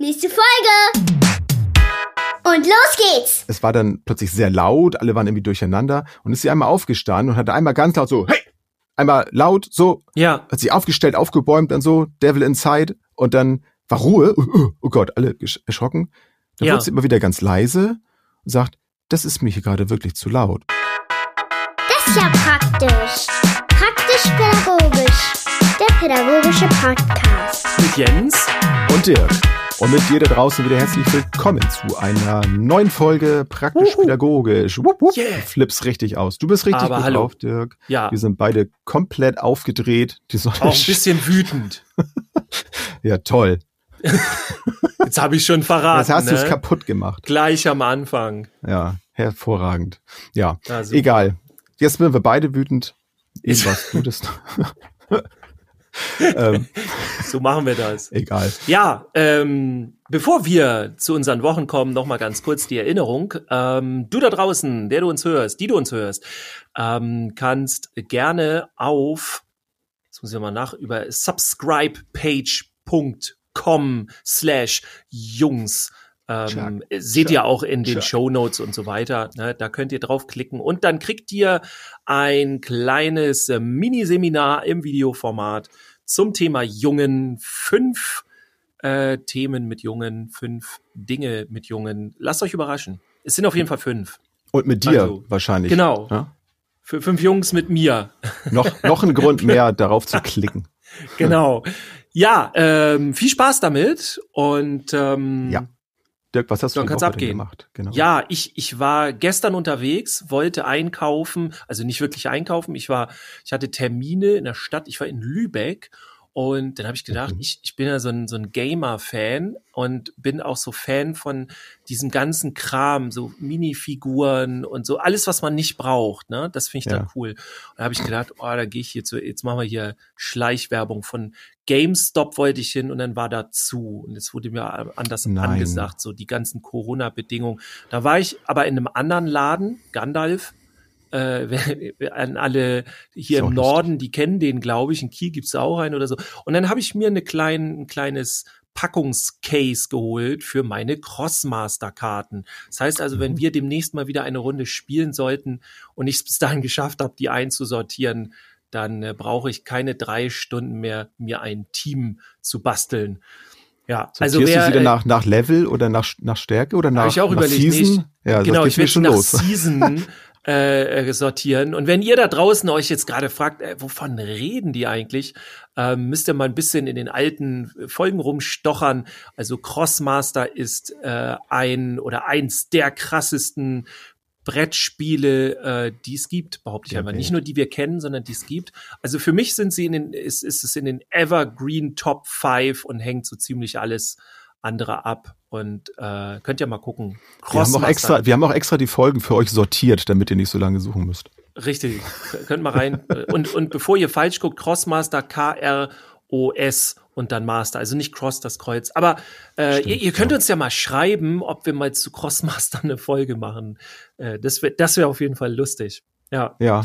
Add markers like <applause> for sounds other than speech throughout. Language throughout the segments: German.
Nächste Folge! Und los geht's! Es war dann plötzlich sehr laut, alle waren irgendwie durcheinander und ist sie einmal aufgestanden und hat einmal ganz laut so, hey! Einmal laut, so, Ja. hat sich aufgestellt, aufgebäumt, dann so, Devil Inside und dann war Ruhe, oh, oh, oh Gott, alle erschrocken. Dann Ja. wird sie immer wieder ganz leise und sagt, das ist mir hier gerade wirklich zu laut. Das ist ja praktisch. Praktisch-pädagogisch. Der pädagogische Podcast. Mit Jens. Und Dirk. Und mit dir da draußen wieder herzlich willkommen zu einer neuen Folge Praktisch Pädagogisch. Wupp, wupp. Yeah. Du flippst richtig aus. Du bist richtig Aber gut hallo. drauf, Dirk. Ja. Wir sind beide komplett aufgedreht. Die Sonne Auch ein bisschen wütend. <laughs> Ja, toll. <laughs> Jetzt habe ich schon verraten. Jetzt hast du es ne? kaputt gemacht. Gleich am Anfang. Ja, hervorragend. Ja, Also, egal. Jetzt sind wir beide wütend. Irgendwas <laughs> Gutes. Ähm, So machen wir das. egal. Ja, ähm, bevor wir zu unseren Wochen kommen, noch mal ganz kurz die Erinnerung. Ähm, du da draußen, der du uns hörst, die du uns hörst, ähm, kannst gerne auf, jetzt muss ich mal nach, über subscribepage.com slash Jungs ähm, Chuck, seht Chuck, ihr auch in den. Show Notes und so weiter. Ne? Da könnt ihr draufklicken und dann kriegt ihr ein kleines äh, Miniseminar im Videoformat zum Thema Jungen. Fünf äh, Themen mit Jungen, fünf Dinge mit Jungen. Lasst euch überraschen. Es sind auf jeden Fall fünf. Und mit dir Also, wahrscheinlich. genau. Ja? Für fünf Jungs mit mir. <laughs> Noch, noch ein Grund mehr, darauf zu klicken. <laughs> Genau. Ja, ähm, viel Spaß damit und ähm, Ja. Dirk, was hast du Dann kann's abgehen. gemacht? Genau. Ja, ich, ich war gestern unterwegs, wollte einkaufen, also nicht wirklich einkaufen. Ich war, ich hatte Termine in der Stadt, ich war in Lübeck und dann habe ich gedacht, ich, ich bin ja so ein, so ein Gamer-Fan und bin auch so Fan von diesem ganzen Kram, so Minifiguren und so, alles, was man nicht braucht, ne? Das finde ich dann Ja. cool. Und da habe ich gedacht, oh, da gehe ich hier zu, jetzt machen wir hier Schleichwerbung von GameStop wollte ich hin und dann war da zu. Und es wurde mir anders Nein. angesagt, so die ganzen Corona-Bedingungen. Da war ich aber in einem anderen Laden, Gandalf, äh, <laughs> an alle hier im Norden, die kennen den, glaube ich. In Kiel gibt's auch einen oder so. Und dann habe ich mir eine klein, ein kleines Packungscase geholt für meine Crossmaster-Karten. Das heißt also, wenn Mhm. wir demnächst mal wieder eine Runde spielen sollten und ich es bis dahin geschafft habe, die einzusortieren, dann äh, brauche ich keine drei Stunden mehr, mir ein Team zu basteln. Ja, also Sortierst wer, du sie dann äh, nach, nach Level oder nach, nach Stärke oder nach, ich auch nach überlegt, Season? nicht. ja, genau, ich werde mir nach schon los. Season <laughs> äh, äh, sortieren. Und wenn ihr da draußen euch jetzt gerade fragt, äh, wovon reden die eigentlich, ähm, müsst ihr mal ein bisschen in den alten Folgen rumstochern. Also Crossmaster ist äh, ein oder eins der krassesten Brettspiele, äh, die es gibt, behaupte ich Der einfach. Nicht nur die wir kennen, sondern die es gibt. Also für mich sind sie in den, ist, ist es in den Evergreen Top 5 und hängt so ziemlich alles andere ab. Und äh, könnt ihr mal gucken. Wir haben, auch extra, wir haben auch extra die Folgen für euch sortiert, damit ihr nicht so lange suchen müsst. Richtig, könnt mal rein. und, und bevor ihr falsch guckt, Crossmaster, K-R-O-S und dann Master. Also nicht Cross, das Kreuz. Aber äh, Stimmt, ihr, ihr könnt ja. uns ja mal schreiben, ob wir mal zu Crossmaster eine Folge machen. Äh, das wäre das wär auf jeden Fall lustig. Ja. Ja,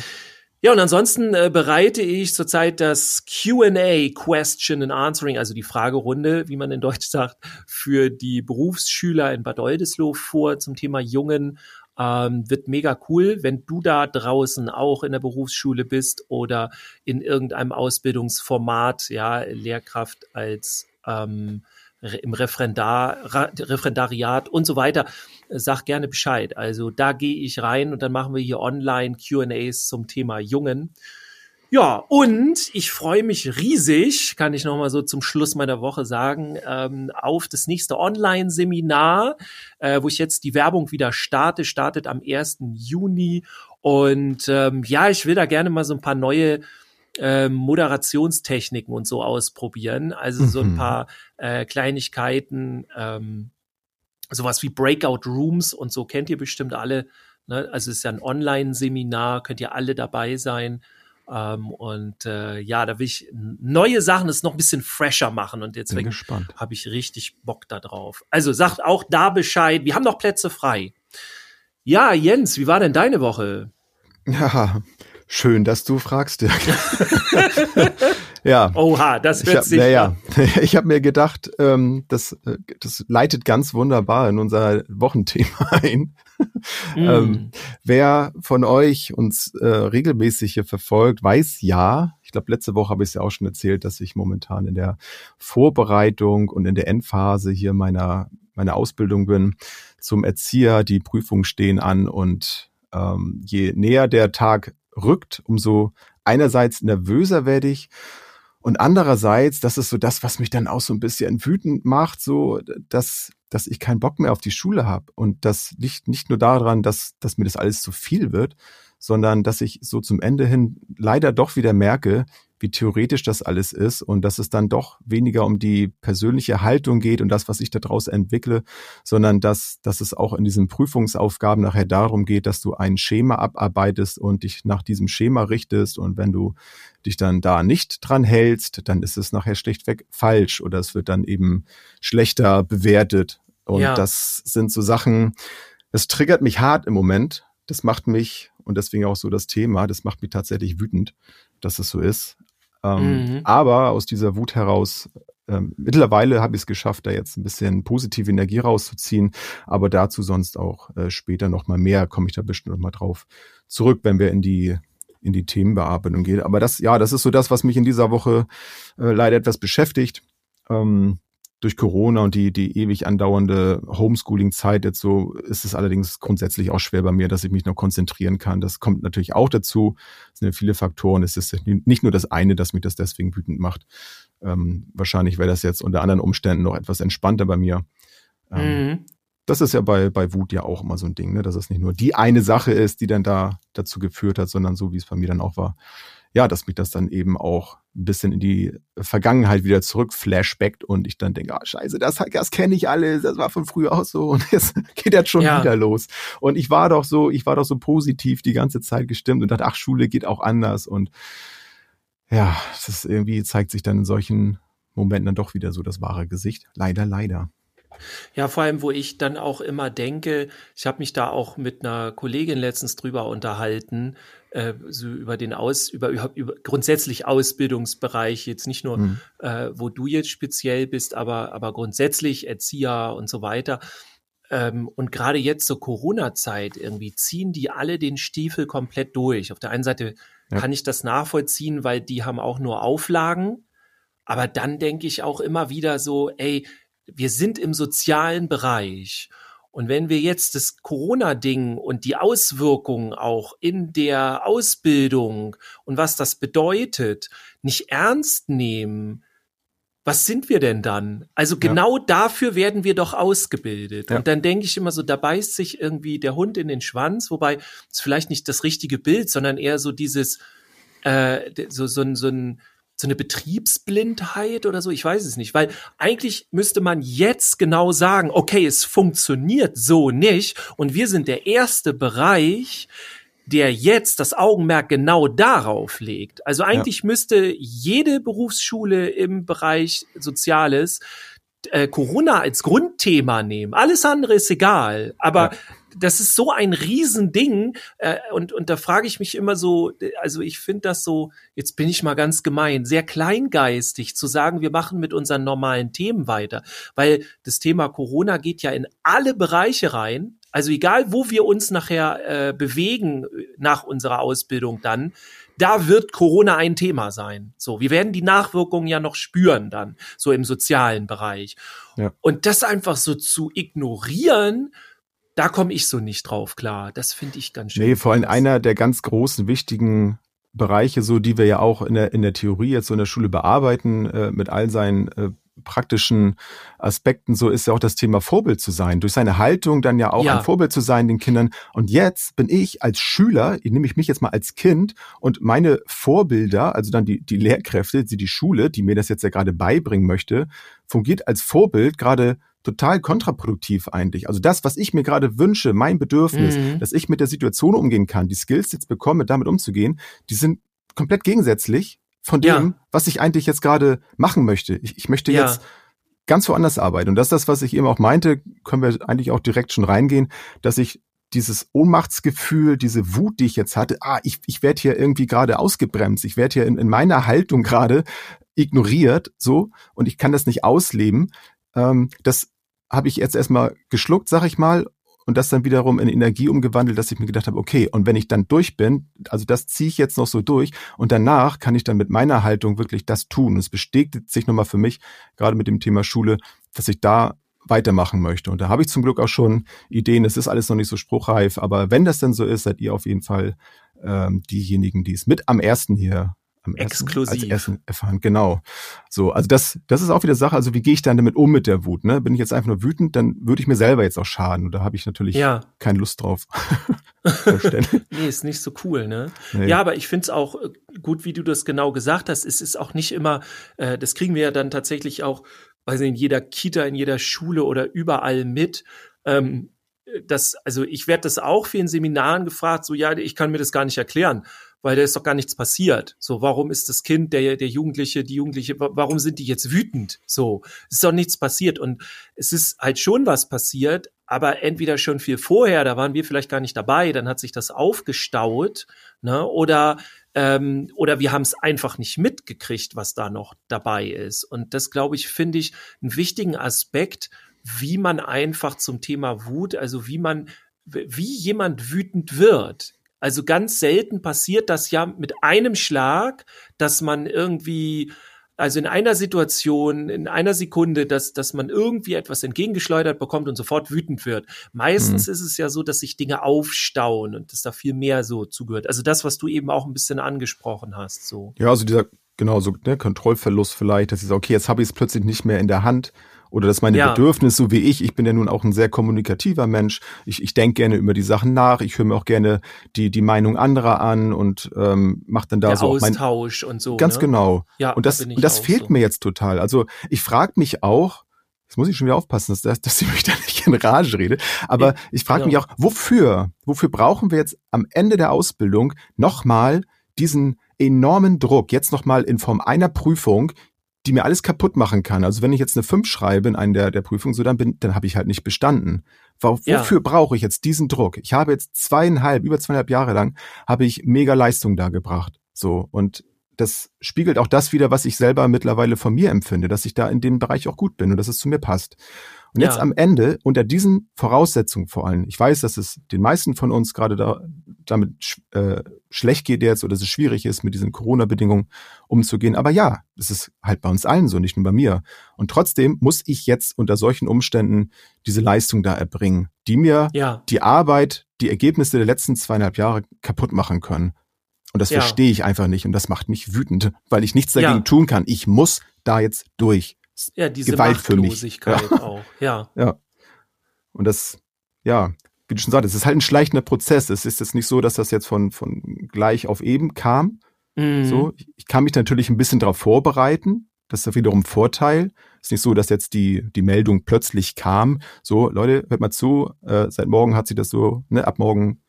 Ja, und ansonsten äh, bereite ich zurzeit das Q&A, Question and Answering, also die Fragerunde, wie man in Deutsch sagt, für die Berufsschüler in Bad Oldesloe vor zum Thema Jungen. Ähm, wird mega cool, wenn du da draußen auch in der Berufsschule bist oder in irgendeinem Ausbildungsformat, ja, Lehrkraft als ähm, im Referendar, Referendariat und so weiter, sag gerne Bescheid. Also da gehe ich rein und dann machen wir hier online Q&As zum Thema Jungen. Ja, und ich freue mich riesig, kann ich noch mal so zum Schluss meiner Woche sagen, ähm, auf das nächste Online-Seminar, äh, wo ich jetzt die Werbung wieder starte, startet am 1. Juni. Und ähm, ja, ich will da gerne mal so ein paar neue äh, Moderationstechniken und so ausprobieren. Also so ein Mhm. paar äh, Kleinigkeiten, ähm, sowas wie Breakout Rooms und so kennt ihr bestimmt alle. Ne? Also es ist ja ein Online-Seminar, könnt ihr alle dabei sein. Ähm, und äh, ja, da will ich neue Sachen, das noch ein bisschen fresher machen und deswegen gespannt. habe ich richtig Bock da drauf. Also sagt auch da Bescheid. Wir haben noch Plätze frei. Ja, Jens, wie war denn deine Woche? Ja, schön, dass du fragst, Dirk. <laughs> Ja. Oha, das wird sich. Naja, <laughs> ich habe mir gedacht, ähm, das, äh, das leitet ganz wunderbar in unser Wochenthema <laughs> ein. Mm. ähm, wer von euch uns äh, regelmäßig hier verfolgt, weiß ja, ich glaube, letzte Woche habe ich es ja auch schon erzählt, dass ich momentan in der Vorbereitung und in der Endphase hier meiner, meiner Ausbildung bin zum Erzieher. Die Prüfungen stehen an und ähm, je näher der Tag rückt, umso einerseits nervöser werde ich und andererseits, das ist so das, was mich dann auch so ein bisschen wütend macht, so, dass, dass ich keinen Bock mehr auf die Schule habe. Und das liegt nicht nur daran, dass, dass mir das alles zu viel wird, sondern dass ich so zum Ende hin leider doch wieder merke, wie theoretisch das alles ist und dass es dann doch weniger um die persönliche Haltung geht und das, was ich daraus entwickle, sondern dass, dass es auch in diesen Prüfungsaufgaben nachher darum geht, dass du ein Schema abarbeitest und dich nach diesem Schema richtest. Und wenn du dich dann da nicht dran hältst, dann ist es nachher schlichtweg falsch oder es wird dann eben schlechter bewertet. Und ja. das sind so Sachen, das triggert mich hart im Moment, das macht mich und deswegen auch so das Thema, das macht mich tatsächlich wütend, dass es so ist. Ähm, mhm. Aber aus dieser Wut heraus, ähm, mittlerweile habe ich es geschafft, da jetzt ein bisschen positive Energie rauszuziehen, aber dazu sonst auch äh, später nochmal mehr, komme ich da bestimmt nochmal drauf zurück, wenn wir in die in die Themenbearbeitung gehen. Aber das, ja, das ist so das, was mich in dieser Woche äh, leider etwas beschäftigt. Ähm, durch Corona und die, die ewig andauernde Homeschooling-Zeit jetzt so, ist es allerdings grundsätzlich auch schwer bei mir, dass ich mich noch konzentrieren kann. Das kommt natürlich auch dazu. Es sind ja viele Faktoren. Es ist nicht nur das eine, das mich das deswegen wütend macht. Ähm, wahrscheinlich wäre das jetzt unter anderen Umständen noch etwas entspannter bei mir. Ähm, mhm. Das ist ja bei, bei Wut ja auch immer so ein Ding, ne? dass es nicht nur die eine Sache ist, die dann da dazu geführt hat, sondern so wie es bei mir dann auch war, ja, dass mich das dann eben auch ein bisschen in die Vergangenheit wieder zurück flashbackt und ich dann denke, ah, scheiße, das, das kenne ich alles, das war von früher auch so <laughs> und jetzt geht jetzt schon ja. wieder los. Und ich war doch so, ich war doch so positiv die ganze Zeit gestimmt und dachte, ach, Schule geht auch anders und ja, das irgendwie zeigt sich dann in solchen Momenten dann doch wieder so das wahre Gesicht. Leider, leider. Ja, vor allem, wo ich dann auch immer denke, ich habe mich da auch mit einer Kollegin letztens drüber unterhalten, äh, so über den Aus, über, über, grundsätzlich Ausbildungsbereich, jetzt nicht nur, mhm. äh, wo du jetzt speziell bist, aber, aber grundsätzlich Erzieher und so weiter. Ähm, und gerade jetzt zur Corona-Zeit irgendwie ziehen die alle den Stiefel komplett durch. Auf der einen Seite ja. kann ich das nachvollziehen, weil die haben auch nur Auflagen. Aber dann denke ich auch immer wieder so, ey, wir sind im sozialen Bereich. Und wenn wir jetzt das Corona-Ding und die Auswirkungen auch in der Ausbildung und was das bedeutet, nicht ernst nehmen, was sind wir denn dann? Also genau ja. dafür werden wir doch ausgebildet. Ja. Und dann denke ich immer so, da beißt sich irgendwie der Hund in den Schwanz, wobei es vielleicht nicht das richtige Bild, sondern eher so dieses, äh, so, so, so ein, so eine Betriebsblindheit oder so, ich weiß es nicht, weil eigentlich müsste man jetzt genau sagen, okay, es funktioniert so nicht und wir sind der erste Bereich, der jetzt das Augenmerk genau darauf legt. Also eigentlich ja. müsste jede Berufsschule im Bereich Soziales äh, Corona als Grundthema nehmen. Alles andere ist egal. Aber ja das ist so ein Riesending. Äh, und, und da frage ich mich immer so, also ich finde das so, jetzt bin ich mal ganz gemein, sehr kleingeistig zu sagen, wir machen mit unseren normalen Themen weiter. Weil das Thema Corona geht ja in alle Bereiche rein. Also egal, wo wir uns nachher äh, bewegen nach unserer Ausbildung dann, da wird Corona ein Thema sein. So, wir werden die Nachwirkungen ja noch spüren dann, so im sozialen Bereich. Ja. Und das einfach so zu ignorieren, da komme ich so nicht drauf klar. Das finde ich ganz schön. Nee, vor allem einer der ganz großen, wichtigen Bereiche, so die wir ja auch in der, in der Theorie jetzt so in der Schule bearbeiten, äh, mit all seinen äh, praktischen Aspekten, so ist ja auch das Thema Vorbild zu sein. Durch seine Haltung dann ja auch ja. ein Vorbild zu sein den Kindern. Und jetzt bin ich als Schüler, nehme ich mich jetzt mal als Kind und meine Vorbilder, also dann die, die Lehrkräfte, die, die Schule, die mir das jetzt ja gerade beibringen möchte, fungiert als Vorbild gerade total kontraproduktiv eigentlich. Also das, was ich mir gerade wünsche, mein Bedürfnis, mhm. dass ich mit der Situation umgehen kann, die Skills jetzt bekomme, damit umzugehen, die sind komplett gegensätzlich von dem, ja. was ich eigentlich jetzt gerade machen möchte. Ich, ich möchte ja. jetzt ganz woanders arbeiten. Und das ist das, was ich eben auch meinte, können wir eigentlich auch direkt schon reingehen, dass ich dieses Ohnmachtsgefühl, diese Wut, die ich jetzt hatte, ah, ich, ich werde hier irgendwie gerade ausgebremst, ich werde hier in, in meiner Haltung gerade ignoriert, so, und ich kann das nicht ausleben. Ähm, das habe ich jetzt erstmal geschluckt, sag ich mal, und das dann wiederum in Energie umgewandelt, dass ich mir gedacht habe, okay, und wenn ich dann durch bin, also das ziehe ich jetzt noch so durch und danach kann ich dann mit meiner Haltung wirklich das tun. Und es bestätigt sich nochmal für mich, gerade mit dem Thema Schule, dass ich da weitermachen möchte. Und da habe ich zum Glück auch schon Ideen. Es ist alles noch nicht so spruchreif, aber wenn das denn so ist, seid ihr auf jeden Fall ähm, diejenigen, die es mit am ersten hier am ersten, Exklusiv. als ersten erfahren. Genau. So, also das, das ist auch wieder Sache. Also wie gehe ich dann damit um mit der Wut? Ne? Bin ich jetzt einfach nur wütend, dann würde ich mir selber jetzt auch schaden. Und da habe ich natürlich ja. keine Lust drauf. <laughs> nee, ist nicht so cool, ne? Nee. Ja, aber ich finde es auch äh, gut, wie du das genau gesagt hast. Es ist auch nicht immer, äh, das kriegen wir ja dann tatsächlich auch, weiß nicht, in jeder Kita, in jeder Schule oder überall mit. Ähm, das, also ich werde das auch für in Seminaren gefragt, so ja, ich kann mir das gar nicht erklären weil da ist doch gar nichts passiert. So, warum ist das Kind, der, der Jugendliche, die Jugendliche, warum sind die jetzt wütend? So, es ist doch nichts passiert. Und es ist halt schon was passiert, aber entweder schon viel vorher, da waren wir vielleicht gar nicht dabei, dann hat sich das aufgestaut, ne? Oder ähm, oder wir haben es einfach nicht mitgekriegt, was da noch dabei ist. Und das, glaube ich, finde ich einen wichtigen Aspekt, wie man einfach zum Thema Wut, also wie man, wie jemand wütend wird. Also ganz selten passiert das ja mit einem Schlag, dass man irgendwie, also in einer Situation, in einer Sekunde, dass, dass man irgendwie etwas entgegengeschleudert bekommt und sofort wütend wird. Meistens mhm. ist es ja so, dass sich Dinge aufstauen und dass da viel mehr so zugehört. Also das, was du eben auch ein bisschen angesprochen hast, so. Ja, also dieser, genau, so, ne, Kontrollverlust vielleicht, dass ich sage, okay, jetzt habe ich es plötzlich nicht mehr in der Hand oder dass meine ja. Bedürfnisse, so wie ich, ich bin ja nun auch ein sehr kommunikativer Mensch, ich, ich denke gerne über die Sachen nach, ich höre mir auch gerne die, die Meinung anderer an und ähm, mache dann da Der so Austausch mein, und so. Ganz ne? genau. Ja, und das, und das fehlt so. mir jetzt total. Also ich frage mich auch, Jetzt muss ich schon wieder aufpassen, dass, dass ich mich <laughs> da nicht in Rage rede. Aber ich frage ja. mich auch, wofür? Wofür brauchen wir jetzt am Ende der Ausbildung nochmal diesen enormen Druck, jetzt nochmal in Form einer Prüfung, die mir alles kaputt machen kann. Also wenn ich jetzt eine 5 schreibe in einer der, der Prüfungen, so dann bin, dann habe ich halt nicht bestanden. Wofür ja. brauche ich jetzt diesen Druck? Ich habe jetzt zweieinhalb, über zweieinhalb Jahre lang, habe ich mega Leistung da gebracht. So. Und das spiegelt auch das wieder, was ich selber mittlerweile von mir empfinde, dass ich da in dem Bereich auch gut bin und dass es zu mir passt. Und ja. jetzt am Ende, unter diesen Voraussetzungen vor allem, ich weiß, dass es den meisten von uns gerade da, damit äh, schlecht geht jetzt oder dass es schwierig ist, mit diesen Corona-Bedingungen umzugehen. Aber ja, es ist halt bei uns allen so, nicht nur bei mir. Und trotzdem muss ich jetzt unter solchen Umständen diese Leistung da erbringen, die mir ja. die Arbeit, die Ergebnisse der letzten zweieinhalb Jahre kaputt machen können. Und das ja. verstehe ich einfach nicht und das macht mich wütend, weil ich nichts dagegen tun kann. Ich muss da jetzt durch ja, diese Gewalt für mich. Ja. auch, ja. Ja. Und das, ja, wie du schon sagst, es ist halt ein schleichender Prozess. Es ist jetzt nicht so, dass das jetzt von, von gleich auf eben kam. Mhm. So, ich kann mich natürlich ein bisschen darauf vorbereiten. Das ist wiederum ein Vorteil. Es ist nicht so, dass jetzt die, die Meldung plötzlich kam. So, Leute, hört mal zu, äh, seit morgen hat sie das so, ne, ab morgen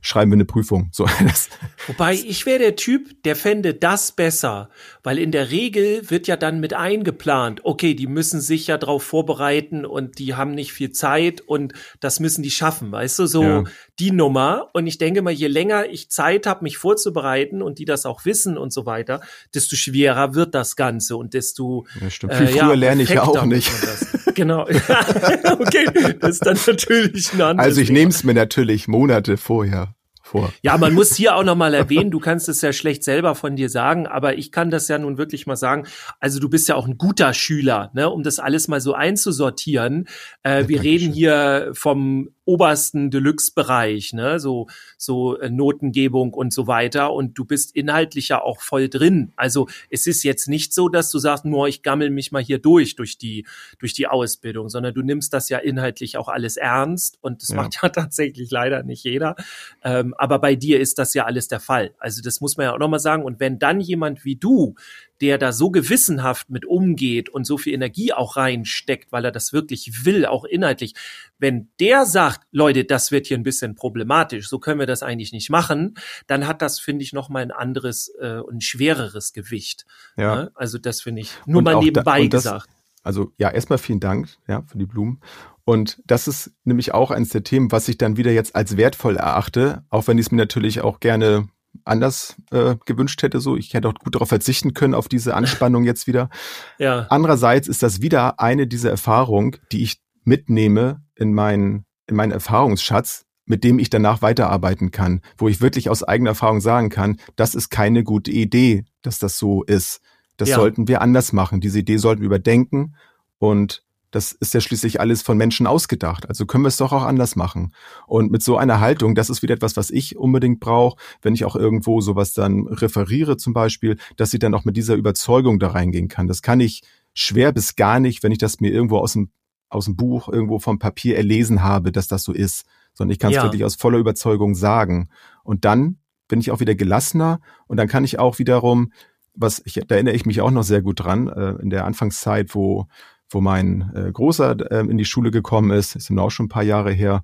schreiben wir eine Prüfung. So, <laughs> Wobei ich wäre der Typ, der fände das besser, weil in der Regel wird ja dann mit eingeplant, okay, die müssen sich ja darauf vorbereiten und die haben nicht viel Zeit und das müssen die schaffen, weißt du, so ja. die Nummer. Und ich denke mal, je länger ich Zeit habe, mich vorzubereiten und die das auch wissen und so weiter, desto schwerer wird das Ganze und desto ja, stimmt. Viel äh, früher ja, lerne ich ja auch nicht. <laughs> genau. <laughs> okay, das ist dann natürlich ein anderes Also ich nehme es mir natürlich Monate vorher vor. Ja, man muss hier auch nochmal <laughs> erwähnen, du kannst es ja schlecht selber von dir sagen, aber ich kann das ja nun wirklich mal sagen. Also du bist ja auch ein guter Schüler, ne, um das alles mal so einzusortieren. Äh, wir reden hier vom obersten Deluxe-Bereich, ne, so, so äh, Notengebung und so weiter. Und du bist inhaltlich ja auch voll drin. Also es ist jetzt nicht so, dass du sagst, nur ich gammel mich mal hier durch, durch die, durch die Ausbildung, sondern du nimmst das ja inhaltlich auch alles ernst. Und das ja. macht ja <laughs> tatsächlich leider nicht jeder. Ähm, aber bei dir ist das ja alles der Fall. Also das muss man ja auch nochmal sagen. Und wenn dann jemand wie du, der da so gewissenhaft mit umgeht und so viel Energie auch reinsteckt, weil er das wirklich will, auch inhaltlich. Wenn der sagt, Leute, das wird hier ein bisschen problematisch, so können wir das eigentlich nicht machen, dann hat das, finde ich, nochmal ein anderes äh, und schwereres Gewicht. Ja. Ne? Also das finde ich nur und mal nebenbei da, das, gesagt. Also ja, erstmal vielen Dank ja, für die Blumen. Und das ist nämlich auch eines der Themen, was ich dann wieder jetzt als wertvoll erachte, auch wenn ich es mir natürlich auch gerne anders äh, gewünscht hätte. So, ich hätte auch gut darauf verzichten können auf diese Anspannung jetzt wieder. <laughs> Ja. Andererseits ist das wieder eine dieser Erfahrungen, die ich mitnehme in meinen in meinen Erfahrungsschatz, mit dem ich danach weiterarbeiten kann, wo ich wirklich aus eigener Erfahrung sagen kann, das ist keine gute Idee, dass das so ist. Das ja. sollten wir anders machen. Diese Idee sollten wir überdenken und das ist ja schließlich alles von Menschen ausgedacht. Also können wir es doch auch anders machen. Und mit so einer Haltung, das ist wieder etwas, was ich unbedingt brauche, wenn ich auch irgendwo sowas dann referiere zum Beispiel, dass ich dann auch mit dieser Überzeugung da reingehen kann. Das kann ich schwer bis gar nicht, wenn ich das mir irgendwo aus dem, aus dem Buch, irgendwo vom Papier erlesen habe, dass das so ist. Sondern ich kann es ja. wirklich aus voller Überzeugung sagen. Und dann bin ich auch wieder gelassener und dann kann ich auch wiederum, was ich, da erinnere ich mich auch noch sehr gut dran, äh, in der Anfangszeit, wo wo mein äh, Großer äh, in die Schule gekommen ist, ist auch schon ein paar Jahre her,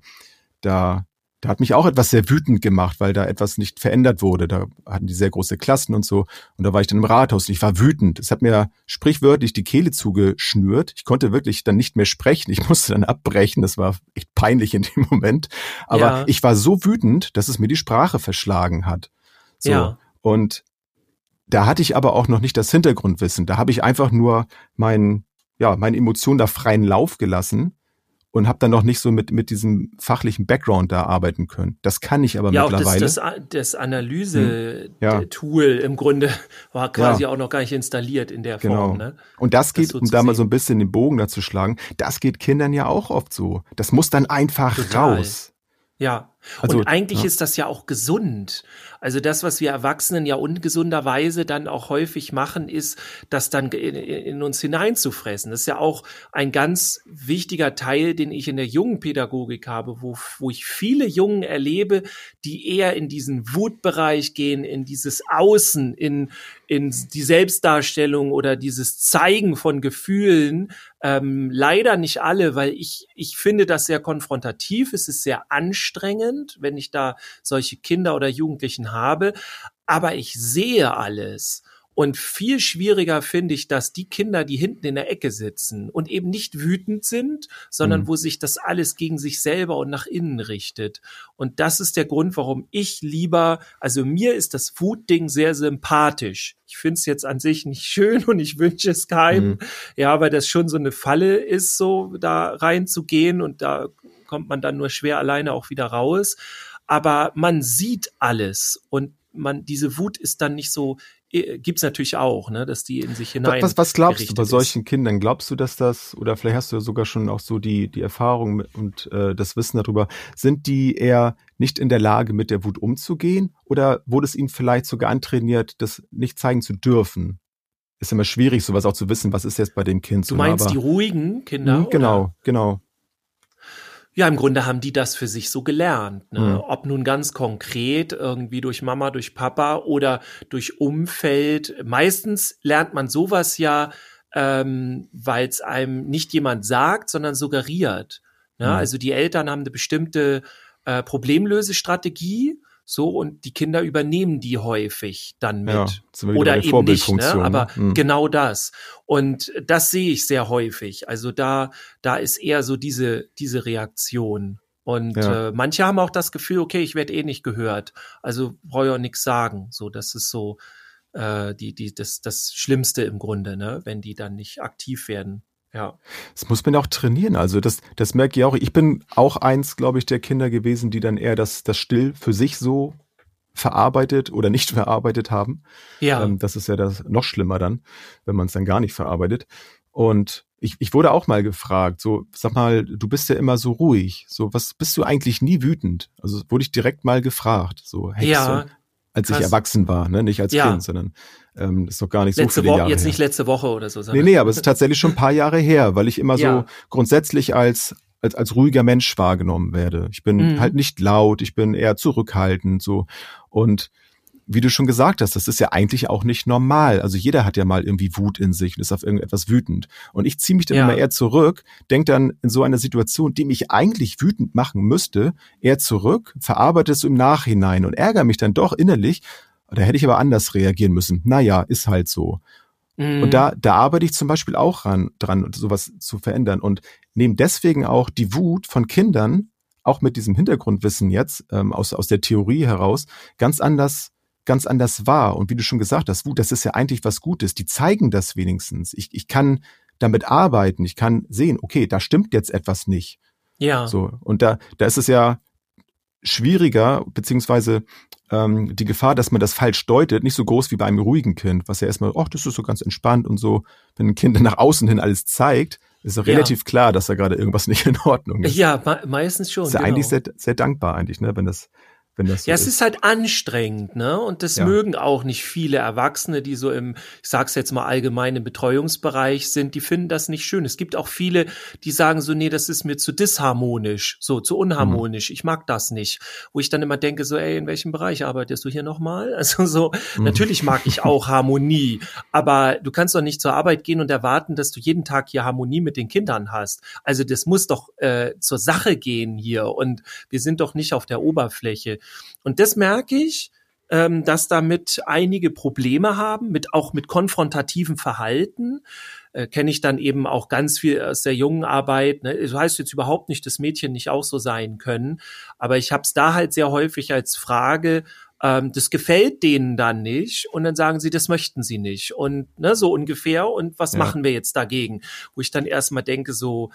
da, da hat mich auch etwas sehr wütend gemacht, weil da etwas nicht verändert wurde. Da hatten die sehr große Klassen und so. Und da war ich dann im Rathaus und ich war wütend. Es hat mir sprichwörtlich die Kehle zugeschnürt. Ich konnte wirklich dann nicht mehr sprechen. Ich <laughs> musste dann abbrechen. Das war echt peinlich in dem Moment. Aber ja. ich war so wütend, dass es mir die Sprache verschlagen hat. So. Ja. Und da hatte ich aber auch noch nicht das Hintergrundwissen. Da habe ich einfach nur meinen ja, meine Emotionen da freien Lauf gelassen und habe dann noch nicht so mit, mit diesem fachlichen Background da arbeiten können. Das kann ich aber ja, mittlerweile. Das, das, das Analyse-Tool hm. ja. im Grunde <laughs> war quasi ja. auch noch gar nicht installiert in der genau. Form. Ne? Und das geht, das so um da mal so ein bisschen den Bogen dazu schlagen, das geht Kindern ja auch oft so. Das muss dann einfach Total. raus. Ja, also, und eigentlich ja. ist das ja auch gesund. Also das, was wir Erwachsenen ja ungesunderweise dann auch häufig machen, ist, das dann in, in, uns hineinzufressen. Das ist ja auch ein ganz wichtiger Teil, den ich in der jungen Pädagogik habe, wo, wo ich viele Jungen erlebe, die eher in diesen Wutbereich gehen, in dieses Außen, in, in die Selbstdarstellung oder dieses Zeigen von Gefühlen. Ähm, leider nicht alle, weil ich, ich finde das sehr konfrontativ. Es ist sehr anstrengend, wenn ich da solche Kinder oder Jugendlichen habe, aber ich sehe alles. Und viel schwieriger finde ich, dass die Kinder, die hinten in der Ecke sitzen und eben nicht wütend sind, sondern mhm. wo sich das alles gegen sich selber und nach innen richtet. Und das ist der Grund, warum ich lieber, also mir ist das Wutding sehr sympathisch. Ich finde es jetzt an sich nicht schön und ich wünsche es keinem. Mhm. Ja, weil das schon so eine Falle ist, so da reinzugehen und da kommt man dann nur schwer alleine auch wieder raus aber man sieht alles und man, diese Wut ist dann nicht so, äh, gibt's natürlich auch, ne, dass die in sich hinein. Was, was glaubst du bei solchen ist. Kindern? Glaubst du, dass das, oder vielleicht hast du ja sogar schon auch so die, die Erfahrung und äh, das Wissen darüber, sind die eher nicht in der Lage, mit der Wut umzugehen? Oder wurde es ihnen vielleicht sogar antrainiert, das nicht zeigen zu dürfen? Ist immer schwierig, sowas auch zu wissen, was ist jetzt bei dem Kind so. Du meinst aber, die ruhigen Kinder? Mh, genau, oder? genau. Ja, im Grunde haben die das für sich so gelernt. Ne? Mhm. Ob nun ganz konkret irgendwie durch Mama, durch Papa oder durch Umfeld. Meistens lernt man sowas ja, ähm, weil es einem nicht jemand sagt, sondern suggeriert. Ne? Mhm. Also die Eltern haben eine bestimmte äh, Problemlösestrategie so, und die Kinder übernehmen die häufig dann mit. Ja, Oder eben nicht, ne? aber ne? genau das. Und das sehe ich sehr häufig. Also da, da ist eher so diese, diese Reaktion. Und ja. äh, manche haben auch das Gefühl, okay, ich werde eh nicht gehört. Also brauche ich auch nichts sagen. So, das ist so äh, die, die, das, das Schlimmste im Grunde, ne? wenn die dann nicht aktiv werden. Ja. Das muss man auch trainieren. Also das, das merke ich auch. Ich bin auch eins, glaube ich, der Kinder gewesen, die dann eher das, das Still für sich so verarbeitet oder nicht <laughs> verarbeitet haben. Ja. Ähm, das ist ja das noch schlimmer dann, wenn man es dann gar nicht verarbeitet. Und ich, ich wurde auch mal gefragt, so, sag mal, du bist ja immer so ruhig. So, was bist du eigentlich nie wütend? Also wurde ich direkt mal gefragt. So, hey, ja, als Krass. ich erwachsen war, ne? nicht als ja. Kind, sondern ähm, ist noch gar nicht letzte so viele Woche, Jahre Jetzt her. nicht letzte Woche oder so. Nee, nee, aber es ist tatsächlich schon ein paar Jahre her, weil ich immer ja. so grundsätzlich als als, als ruhiger Mensch wahrgenommen werde. Ich bin mhm. halt nicht laut, ich bin eher zurückhaltend so und wie du schon gesagt hast, das ist ja eigentlich auch nicht normal. Also jeder hat ja mal irgendwie Wut in sich und ist auf irgendetwas wütend. Und ich ziehe mich dann ja. immer eher zurück, denke dann in so einer Situation, die mich eigentlich wütend machen müsste, eher zurück, verarbeite es im Nachhinein und ärgere mich dann doch innerlich. Da hätte ich aber anders reagieren müssen. Naja, ist halt so. Mhm. Und da, da arbeite ich zum Beispiel auch ran, dran, sowas zu verändern. Und nehmen deswegen auch die Wut von Kindern, auch mit diesem Hintergrundwissen jetzt, ähm, aus, aus der Theorie heraus, ganz anders ganz anders wahr. Und wie du schon gesagt hast, Wut, das ist ja eigentlich was Gutes. Die zeigen das wenigstens. Ich, ich kann damit arbeiten. Ich kann sehen, okay, da stimmt jetzt etwas nicht. Ja. So. Und da, da ist es ja schwieriger, beziehungsweise ähm, die Gefahr, dass man das falsch deutet, nicht so groß wie bei einem ruhigen Kind, was ja erstmal, ach, das ist so ganz entspannt und so, wenn ein Kind nach außen hin alles zeigt, ist ja relativ klar, dass da gerade irgendwas nicht in Ordnung ist. Ja, meistens schon. Ist ja genau. eigentlich sehr, sehr dankbar eigentlich, ne, wenn das wenn das so ja, es ist. ist halt anstrengend, ne? Und das ja. mögen auch nicht viele Erwachsene, die so im, ich sag's jetzt mal allgemein im Betreuungsbereich sind, die finden das nicht schön. Es gibt auch viele, die sagen so, nee, das ist mir zu disharmonisch, so zu unharmonisch. Mhm. Ich mag das nicht. Wo ich dann immer denke so, ey, in welchem Bereich arbeitest du hier nochmal? <laughs> Also so, mhm. natürlich mag ich auch <laughs> Harmonie, aber du kannst doch nicht zur Arbeit gehen und erwarten, dass du jeden Tag hier Harmonie mit den Kindern hast. Also das muss doch äh, zur Sache gehen hier und wir sind doch nicht auf der Oberfläche. Und das merke ich, ähm, dass damit einige Probleme haben, mit auch mit konfrontativen Verhalten. Äh, Kenne ich dann eben auch ganz viel aus der jungen Arbeit. Ne? Das heißt jetzt überhaupt nicht, dass Mädchen nicht auch so sein können, aber ich habe es da halt sehr häufig als Frage, ähm, das gefällt denen dann nicht und dann sagen sie, das möchten sie nicht und ne, so ungefähr und was ja. machen wir jetzt dagegen? Wo ich dann erstmal denke so,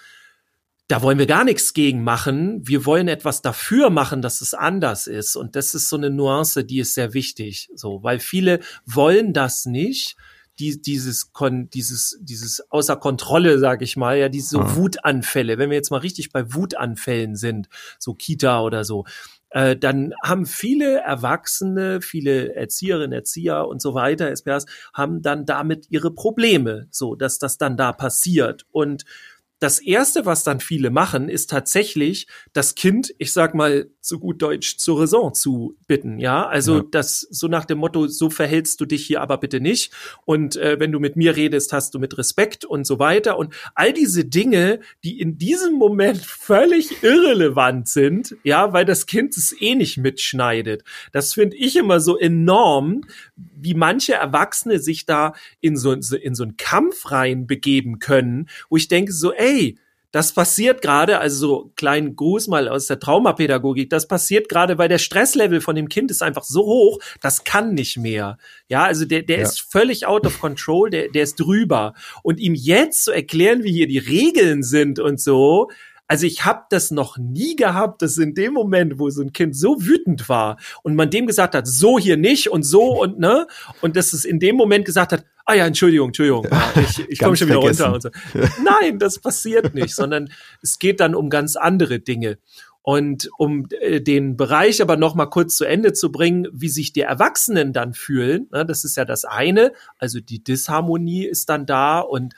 da wollen wir gar nichts gegen machen. Wir wollen etwas dafür machen, dass es anders ist. Und das ist so eine Nuance, die ist sehr wichtig. So, weil viele wollen das nicht. Die, dieses, dieses, dieses außer Kontrolle, sag ich mal, ja, diese so ah. Wutanfälle. Wenn wir jetzt mal richtig bei Wutanfällen sind, so Kita oder so, äh, dann haben viele Erwachsene, viele Erzieherinnen, Erzieher und so weiter, SPAs, haben dann damit ihre Probleme, so dass das dann da passiert. Und das erste, was dann viele machen, ist tatsächlich das Kind, ich sag mal zu gut Deutsch, zur Raison zu bitten. Ja, also ja. das so nach dem Motto, so verhältst du dich hier aber bitte nicht. Und äh, wenn du mit mir redest, hast du mit Respekt und so weiter. Und all diese Dinge, die in diesem Moment <laughs> völlig irrelevant sind, ja, weil das Kind es eh nicht mitschneidet. Das finde ich immer so enorm, wie manche Erwachsene sich da in so, in so einen Kampf rein begeben können, wo ich denke so, ey, das passiert gerade, also so kleinen Gruß mal aus der Traumapädagogik, das passiert gerade, weil der Stresslevel von dem Kind ist einfach so hoch, das kann nicht mehr. Ja, also der, der ja. ist völlig out of control, der, der ist drüber. Und ihm jetzt zu erklären, wie hier die Regeln sind und so, also ich habe das noch nie gehabt, dass in dem Moment, wo so ein Kind so wütend war und man dem gesagt hat, so hier nicht und so und ne, und dass es in dem Moment gesagt hat, ah ja, Entschuldigung, Entschuldigung, ich, ich <laughs> komme schon wieder vergessen. runter. Und so. Nein, das passiert nicht, sondern es geht dann um ganz andere Dinge. Und um äh, den Bereich aber noch mal kurz zu Ende zu bringen, wie sich die Erwachsenen dann fühlen, ne, das ist ja das eine. Also die Disharmonie ist dann da und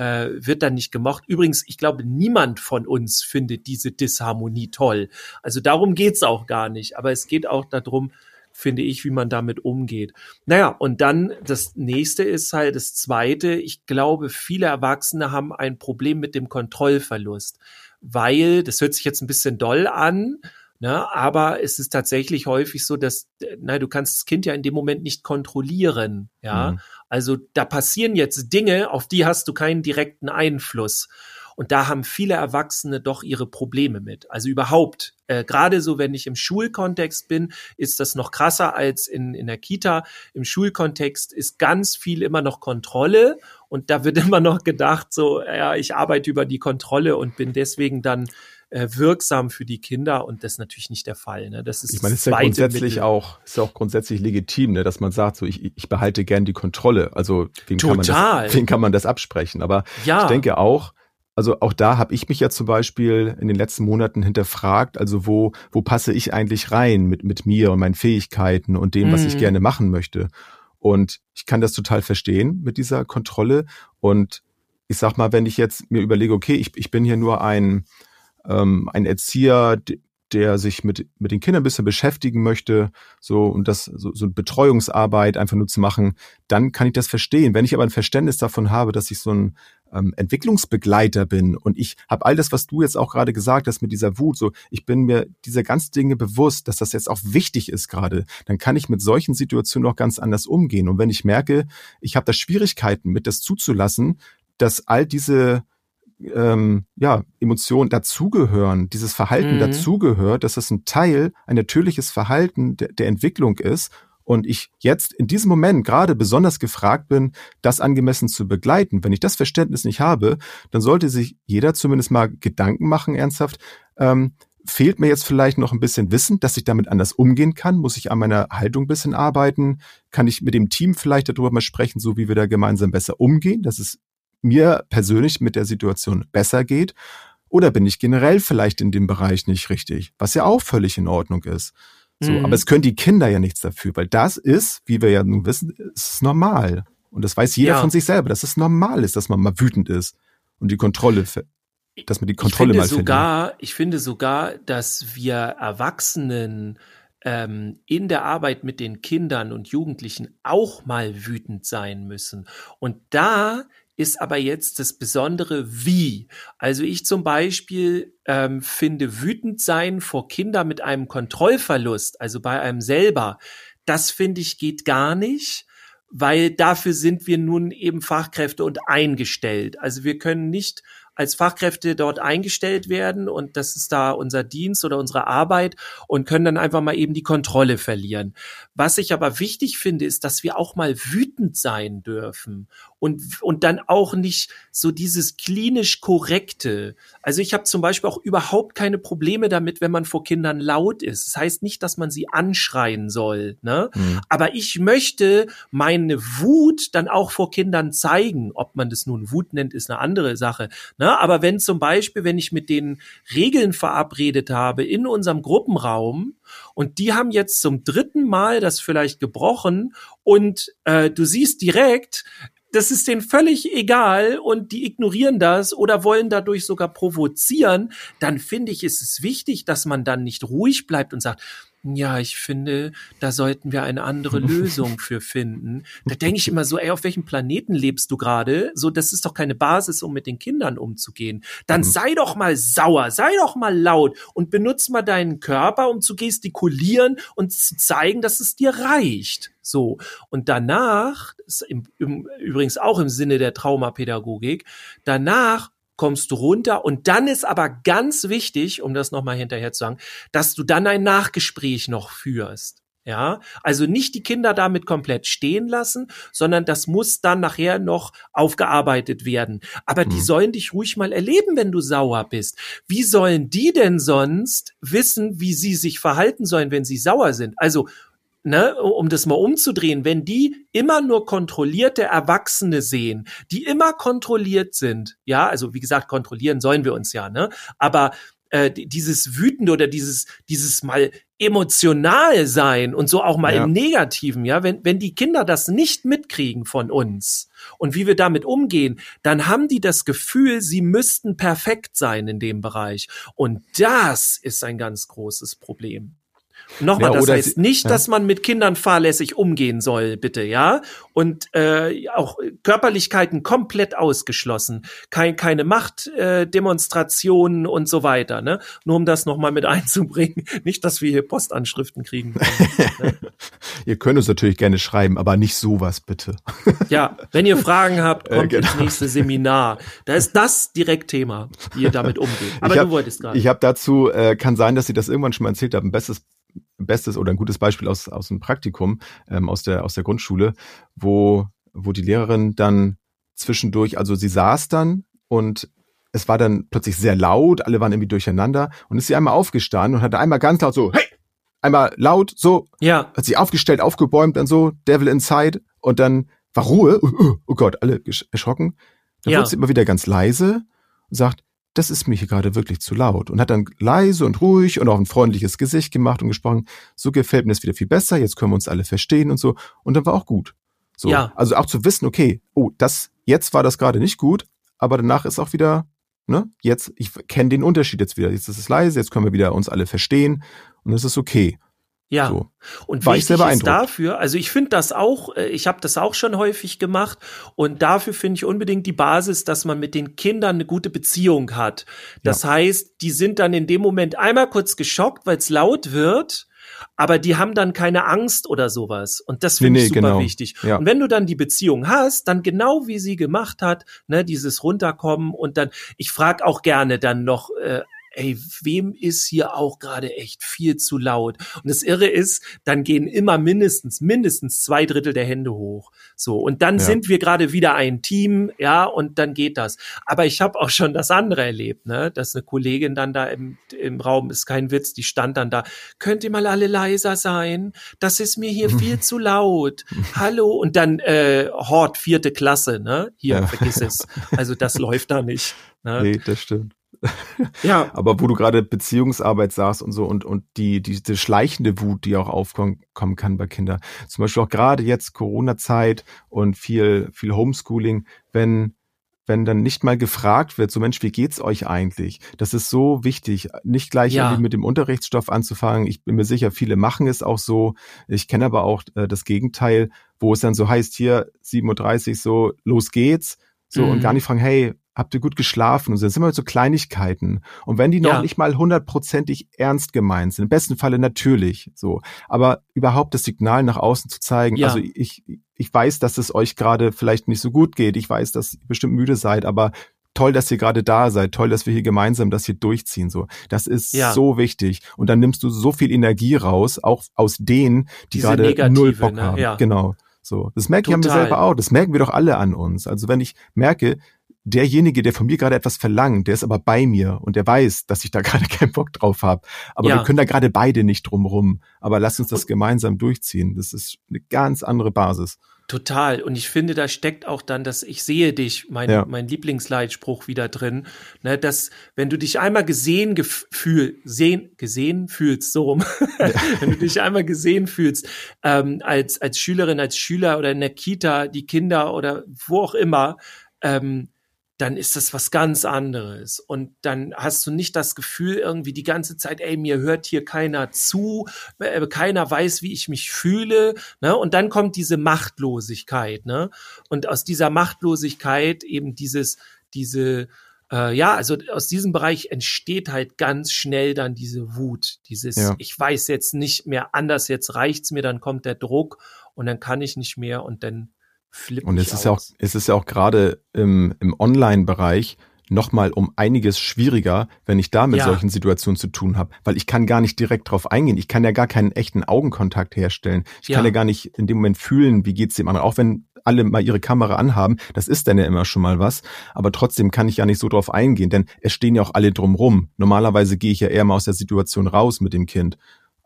äh, wird dann nicht gemocht. Übrigens, ich glaube, niemand von uns findet diese Disharmonie toll. Also darum geht's auch gar nicht. Aber es geht auch darum, finde ich, wie man damit umgeht. Naja, und dann das nächste ist halt das zweite. Ich glaube, viele Erwachsene haben ein Problem mit dem Kontrollverlust, weil, das hört sich jetzt ein bisschen doll an, Ne, aber es ist tatsächlich häufig so, dass na, du kannst das Kind ja in dem Moment nicht kontrollieren. Ja, mhm. Also da passieren jetzt Dinge, auf die hast du keinen direkten Einfluss. Und da haben viele Erwachsene doch ihre Probleme mit. Also überhaupt, äh, gerade so, wenn ich im Schulkontext bin, ist das noch krasser als in, in der Kita. Im Schulkontext ist ganz viel immer noch Kontrolle und da wird <laughs> immer noch gedacht, so, ja, ich arbeite über die Kontrolle und bin deswegen dann äh, wirksam für die Kinder und das ist natürlich nicht der Fall. Ne? Das ist ich meine, es ist ja grundsätzlich Mittel. auch, ist ja auch grundsätzlich legitim, ne, dass man sagt, so ich, ich behalte gern die Kontrolle. Also wen kann, man das, wen kann man das absprechen? Aber ja. ich denke auch, also auch da habe ich mich ja zum Beispiel in den letzten Monaten hinterfragt, also wo, wo passe ich eigentlich rein mit, mit mir und meinen Fähigkeiten und dem, mhm. was ich mhm. gerne machen möchte. Und ich kann das total verstehen mit dieser Kontrolle. Und ich sag mal, wenn ich jetzt mir überlege, okay, ich, ich bin hier nur ein, ähm, ein Erzieher, der sich mit, mit den Kindern ein bisschen beschäftigen möchte, so und das so, so Betreuungsarbeit einfach nur zu machen, dann kann ich das verstehen. Wenn ich aber ein Verständnis davon habe, dass ich so ein ähm, Entwicklungsbegleiter bin und ich habe all das, was du jetzt auch gerade gesagt hast mit dieser Wut, so ich bin mir dieser ganzen Dinge bewusst, dass das jetzt auch wichtig ist gerade, dann kann ich mit solchen Situationen auch ganz anders umgehen. Und wenn ich merke, ich habe da Schwierigkeiten mit, das zuzulassen, dass all diese ähm, ja, Emotionen dazugehören, dieses Verhalten mhm. dazugehört, dass es ein Teil, ein natürliches Verhalten der, der Entwicklung ist und ich jetzt in diesem Moment gerade besonders gefragt bin, das angemessen zu begleiten. Wenn ich das Verständnis nicht habe, dann sollte sich jeder zumindest mal Gedanken machen, ernsthaft, ähm, fehlt mir jetzt vielleicht noch ein bisschen Wissen, dass ich damit anders umgehen kann? Muss ich an meiner Haltung ein bisschen arbeiten? Kann ich mit dem Team vielleicht darüber mal sprechen, so wie wir da gemeinsam besser umgehen? Das ist mir persönlich mit der Situation besser geht? Oder bin ich generell vielleicht in dem Bereich nicht richtig, was ja auch völlig in Ordnung ist. So, mhm. aber es können die Kinder ja nichts dafür, weil das ist, wie wir ja nun wissen, ist normal. Und das weiß jeder ja. von sich selber, dass es normal ist, dass man mal wütend ist und die Kontrolle, dass man die Kontrolle ich finde mal sogar, findet. Ich finde sogar, dass wir Erwachsenen ähm, in der Arbeit mit den Kindern und Jugendlichen auch mal wütend sein müssen. Und da ist aber jetzt das Besondere wie. Also ich zum Beispiel ähm, finde wütend sein vor Kindern mit einem Kontrollverlust, also bei einem selber, das finde ich geht gar nicht, weil dafür sind wir nun eben Fachkräfte und eingestellt. Also wir können nicht als Fachkräfte dort eingestellt werden und das ist da unser Dienst oder unsere Arbeit und können dann einfach mal eben die Kontrolle verlieren. Was ich aber wichtig finde, ist, dass wir auch mal wütend sein dürfen und, und dann auch nicht so dieses klinisch korrekte. Also ich habe zum Beispiel auch überhaupt keine Probleme damit, wenn man vor Kindern laut ist. Das heißt nicht, dass man sie anschreien soll. Ne? Mhm. Aber ich möchte meine Wut dann auch vor Kindern zeigen. Ob man das nun Wut nennt, ist eine andere Sache. Ne? Aber wenn zum Beispiel, wenn ich mit denen Regeln verabredet habe in unserem Gruppenraum, und die haben jetzt zum dritten Mal das vielleicht gebrochen und äh, du siehst direkt, das ist denen völlig egal und die ignorieren das oder wollen dadurch sogar provozieren, dann finde ich, ist es wichtig, dass man dann nicht ruhig bleibt und sagt, ja, ich finde, da sollten wir eine andere <laughs> Lösung für finden. Da denke ich immer so, ey, auf welchem Planeten lebst du gerade? So, das ist doch keine Basis, um mit den Kindern umzugehen. Dann mhm. sei doch mal sauer, sei doch mal laut und benutz mal deinen Körper, um zu gestikulieren und zu zeigen, dass es dir reicht. So. Und danach, im, im, übrigens auch im Sinne der Traumapädagogik, danach kommst du runter und dann ist aber ganz wichtig, um das nochmal hinterher zu sagen, dass du dann ein Nachgespräch noch führst. Ja, also nicht die Kinder damit komplett stehen lassen, sondern das muss dann nachher noch aufgearbeitet werden. Aber mhm. die sollen dich ruhig mal erleben, wenn du sauer bist. Wie sollen die denn sonst wissen, wie sie sich verhalten sollen, wenn sie sauer sind? Also ne, um das mal umzudrehen, wenn die immer nur kontrollierte Erwachsene sehen, die immer kontrolliert sind, ja, also wie gesagt, kontrollieren sollen wir uns ja, ne, aber äh, dieses wütende oder dieses dieses mal emotional sein und so auch mal ja. im Negativen, ja, wenn wenn die Kinder das nicht mitkriegen von uns und wie wir damit umgehen, dann haben die das Gefühl, sie müssten perfekt sein in dem Bereich und das ist ein ganz großes Problem. Nochmal, ja, das heißt nicht, ja. dass man mit Kindern fahrlässig umgehen soll, bitte, ja. Und äh, auch Körperlichkeiten komplett ausgeschlossen. Kein, keine Machtdemonstrationen äh, und so weiter, ne? Nur um das nochmal mit <laughs> einzubringen. Nicht, dass wir hier Postanschriften kriegen. ne? <laughs> Ihr könnt uns natürlich gerne schreiben, aber nicht sowas, bitte. <laughs> ja, wenn ihr Fragen habt, kommt äh, genau. ins nächste Seminar. Da ist das direkt Thema, wie ihr damit umgeht. Aber hab, du wolltest gerade. Ich habe dazu, äh, kann sein, dass Sie das irgendwann schon mal erzählt haben, ein bestes bestes oder ein gutes Beispiel aus, aus dem Praktikum, ähm, aus, der, aus der Grundschule, wo, wo die Lehrerin dann zwischendurch, also sie saß dann und es war dann plötzlich sehr laut, alle waren irgendwie durcheinander und ist sie einmal aufgestanden und hat einmal ganz laut so, hey, einmal laut, so, ja. hat sie aufgestellt, aufgebäumt, dann so, Devil Inside und dann war Ruhe, oh, oh, oh Gott, alle erschrocken. Dann ja. wird sie immer wieder ganz leise und sagt, das ist mir hier gerade wirklich zu laut. Und hat dann leise und ruhig und auch ein freundliches Gesicht gemacht und gesprochen, so gefällt mir das wieder viel besser, jetzt können wir uns alle verstehen und so. Und dann war auch gut. So. Ja. Also auch zu wissen, okay, oh, das, jetzt war das gerade nicht gut, aber danach ist auch wieder, ne, jetzt, ich kenne den Unterschied jetzt wieder. Jetzt ist es leise, jetzt können wir wieder uns alle verstehen und es ist okay. Ja. So. Und War wichtig ist dafür, also ich finde das auch, äh, ich habe das auch schon häufig gemacht und dafür finde ich unbedingt die Basis, dass man mit den Kindern eine gute Beziehung hat. Das ja. heißt, die sind dann in dem Moment einmal kurz geschockt, weil es laut wird aber die haben dann keine Angst oder sowas. Und das finde nee, ich super genau. wichtig. Ja. Und wenn du dann die Beziehung hast, dann genau wie sie gemacht hat, ne, dieses Runterkommen und dann, ich frage auch gerne dann noch, äh, ey, wem ist hier auch gerade echt viel zu laut? Und das Irre ist, dann gehen immer mindestens, mindestens zwei Drittel der Hände hoch. So, und dann ja. sind wir gerade wieder ein Team, ja, und dann geht das. Aber ich habe auch schon das andere erlebt, ne, dass eine Kollegin dann da im, im Raum, ist kein Witz, die stand dann da, könnt ihr mal alle leiser sein? Das ist mir hier viel <laughs> zu laut. Hallo? Und dann äh, Hort, vierte Klasse, ne? Hier, ja. vergiss es. Also das <laughs> läuft da nicht. Ne? Nee, das stimmt. Ja. <laughs> Aber wo du gerade Beziehungsarbeit sagst und so und, und die, die, diese schleichende Wut, die auch aufkommen kann bei Kindern. Zum Beispiel auch gerade jetzt Corona-Zeit und viel, viel Homeschooling, wenn, wenn dann nicht mal gefragt wird, so Mensch, wie geht's euch eigentlich? Das ist so wichtig, nicht gleich ja. mit dem Unterrichtsstoff anzufangen. Ich bin mir sicher, viele machen es auch so. Ich kenne aber auch äh, das Gegenteil, wo es dann so heißt, hier 7.30 Uhr so, los geht's. So mhm. und gar nicht fragen, hey, habt ihr gut geschlafen? Und das sind immer so Kleinigkeiten. Und wenn die noch ja. nicht mal hundertprozentig ernst gemeint sind, im besten Falle natürlich so, aber überhaupt das Signal nach außen zu zeigen, ja. also ich, ich weiß, dass es euch gerade vielleicht nicht so gut geht, ich weiß, dass ihr bestimmt müde seid, aber toll, dass ihr gerade da seid, toll, dass wir hier gemeinsam das hier durchziehen. So, das ist ja. so wichtig. Und dann nimmst du so viel Energie raus, auch aus denen, die Diese gerade negative, null Bock ne? haben. Ja. Genau. So, das merke ich an mir selber auch. Das merken wir doch alle an uns. Also wenn ich merke, derjenige, der von mir gerade etwas verlangt, der ist aber bei mir und der weiß, dass ich da <laughs> gerade keinen Bock drauf habe. Aber ja. wir können da gerade beide nicht drumrum. Aber lass uns das gemeinsam durchziehen. Das ist eine ganz andere Basis. Total. Und ich finde, da steckt auch dann das Ich sehe dich, mein, ja. mein Lieblingsleitspruch wieder drin. Ne, dass, wenn du dich einmal gesehen gefühl, sehen, gesehen fühlst, so rum, ja. <laughs> wenn du dich einmal gesehen fühlst, ähm, als, als Schülerin, als Schüler oder in der Kita, die Kinder oder wo auch immer, ähm, dann ist das was ganz anderes. Und dann hast du nicht das Gefühl irgendwie die ganze Zeit, ey, mir hört hier keiner zu, äh, keiner weiß, wie ich mich fühle. Ne? Und dann kommt diese Machtlosigkeit. Ne? Und aus dieser Machtlosigkeit eben dieses, diese, äh, ja, also aus diesem Bereich entsteht halt ganz schnell dann diese Wut, dieses, ja. ich weiß jetzt nicht mehr anders, jetzt reicht's mir, dann kommt der Druck und dann kann ich nicht mehr und dann flippt Und es ist ja auch, es ist ja auch gerade im, im Online-Bereich nochmal um einiges schwieriger, wenn ich da mit ja. solchen Situationen zu tun habe, weil ich kann gar nicht direkt drauf eingehen. Ich kann ja gar keinen echten Augenkontakt herstellen. Ich ja. kann ja gar nicht in dem Moment fühlen, wie geht's dem anderen, auch wenn alle mal ihre Kamera anhaben, das ist dann ja immer schon mal was, aber trotzdem kann ich ja nicht so drauf eingehen, denn es stehen ja auch alle drumrum. Normalerweise gehe ich ja eher mal aus der Situation raus mit dem Kind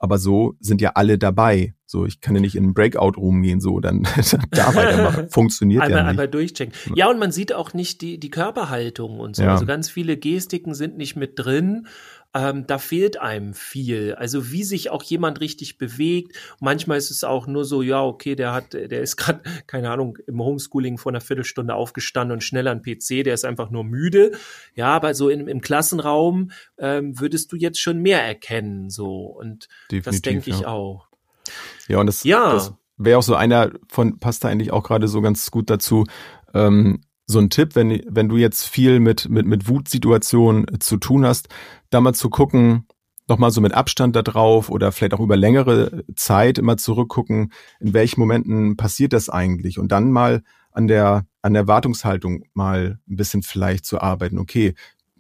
aber so sind ja alle dabei. So, ich kann ja nicht in einen Breakout-Room gehen, so, dann <laughs> da weitermachen. <laughs> Funktioniert einmal, ja nicht. Einmal durchchecken. Ja, und man sieht auch nicht die, die Körperhaltung und so. Ja. Also ganz viele Gestiken sind nicht mit drin ähm, da fehlt einem viel. Also wie sich auch jemand richtig bewegt. Manchmal ist es auch nur so, ja, okay, der hat, der ist gerade, <laughs> keine Ahnung, im Homeschooling vor einer Viertelstunde aufgestanden und schnell an PC, der ist einfach nur müde. Ja, aber so in, im Klassenraum ähm, würdest du jetzt schon mehr erkennen. So. Und Definitiv, das denke ich ja. auch. Ja, und das, ja. das wäre auch so einer von, passt da eigentlich auch gerade so ganz gut dazu. Ähm, so ein Tipp, wenn, wenn du jetzt viel mit, mit, mit Wutsituationen zu tun hast, da mal zu gucken, nochmal so mit Abstand da drauf oder vielleicht auch über längere Zeit immer zurückgucken, in welchen Momenten passiert das eigentlich und dann mal an der, an der Wartungshaltung mal ein bisschen vielleicht zu arbeiten. Okay,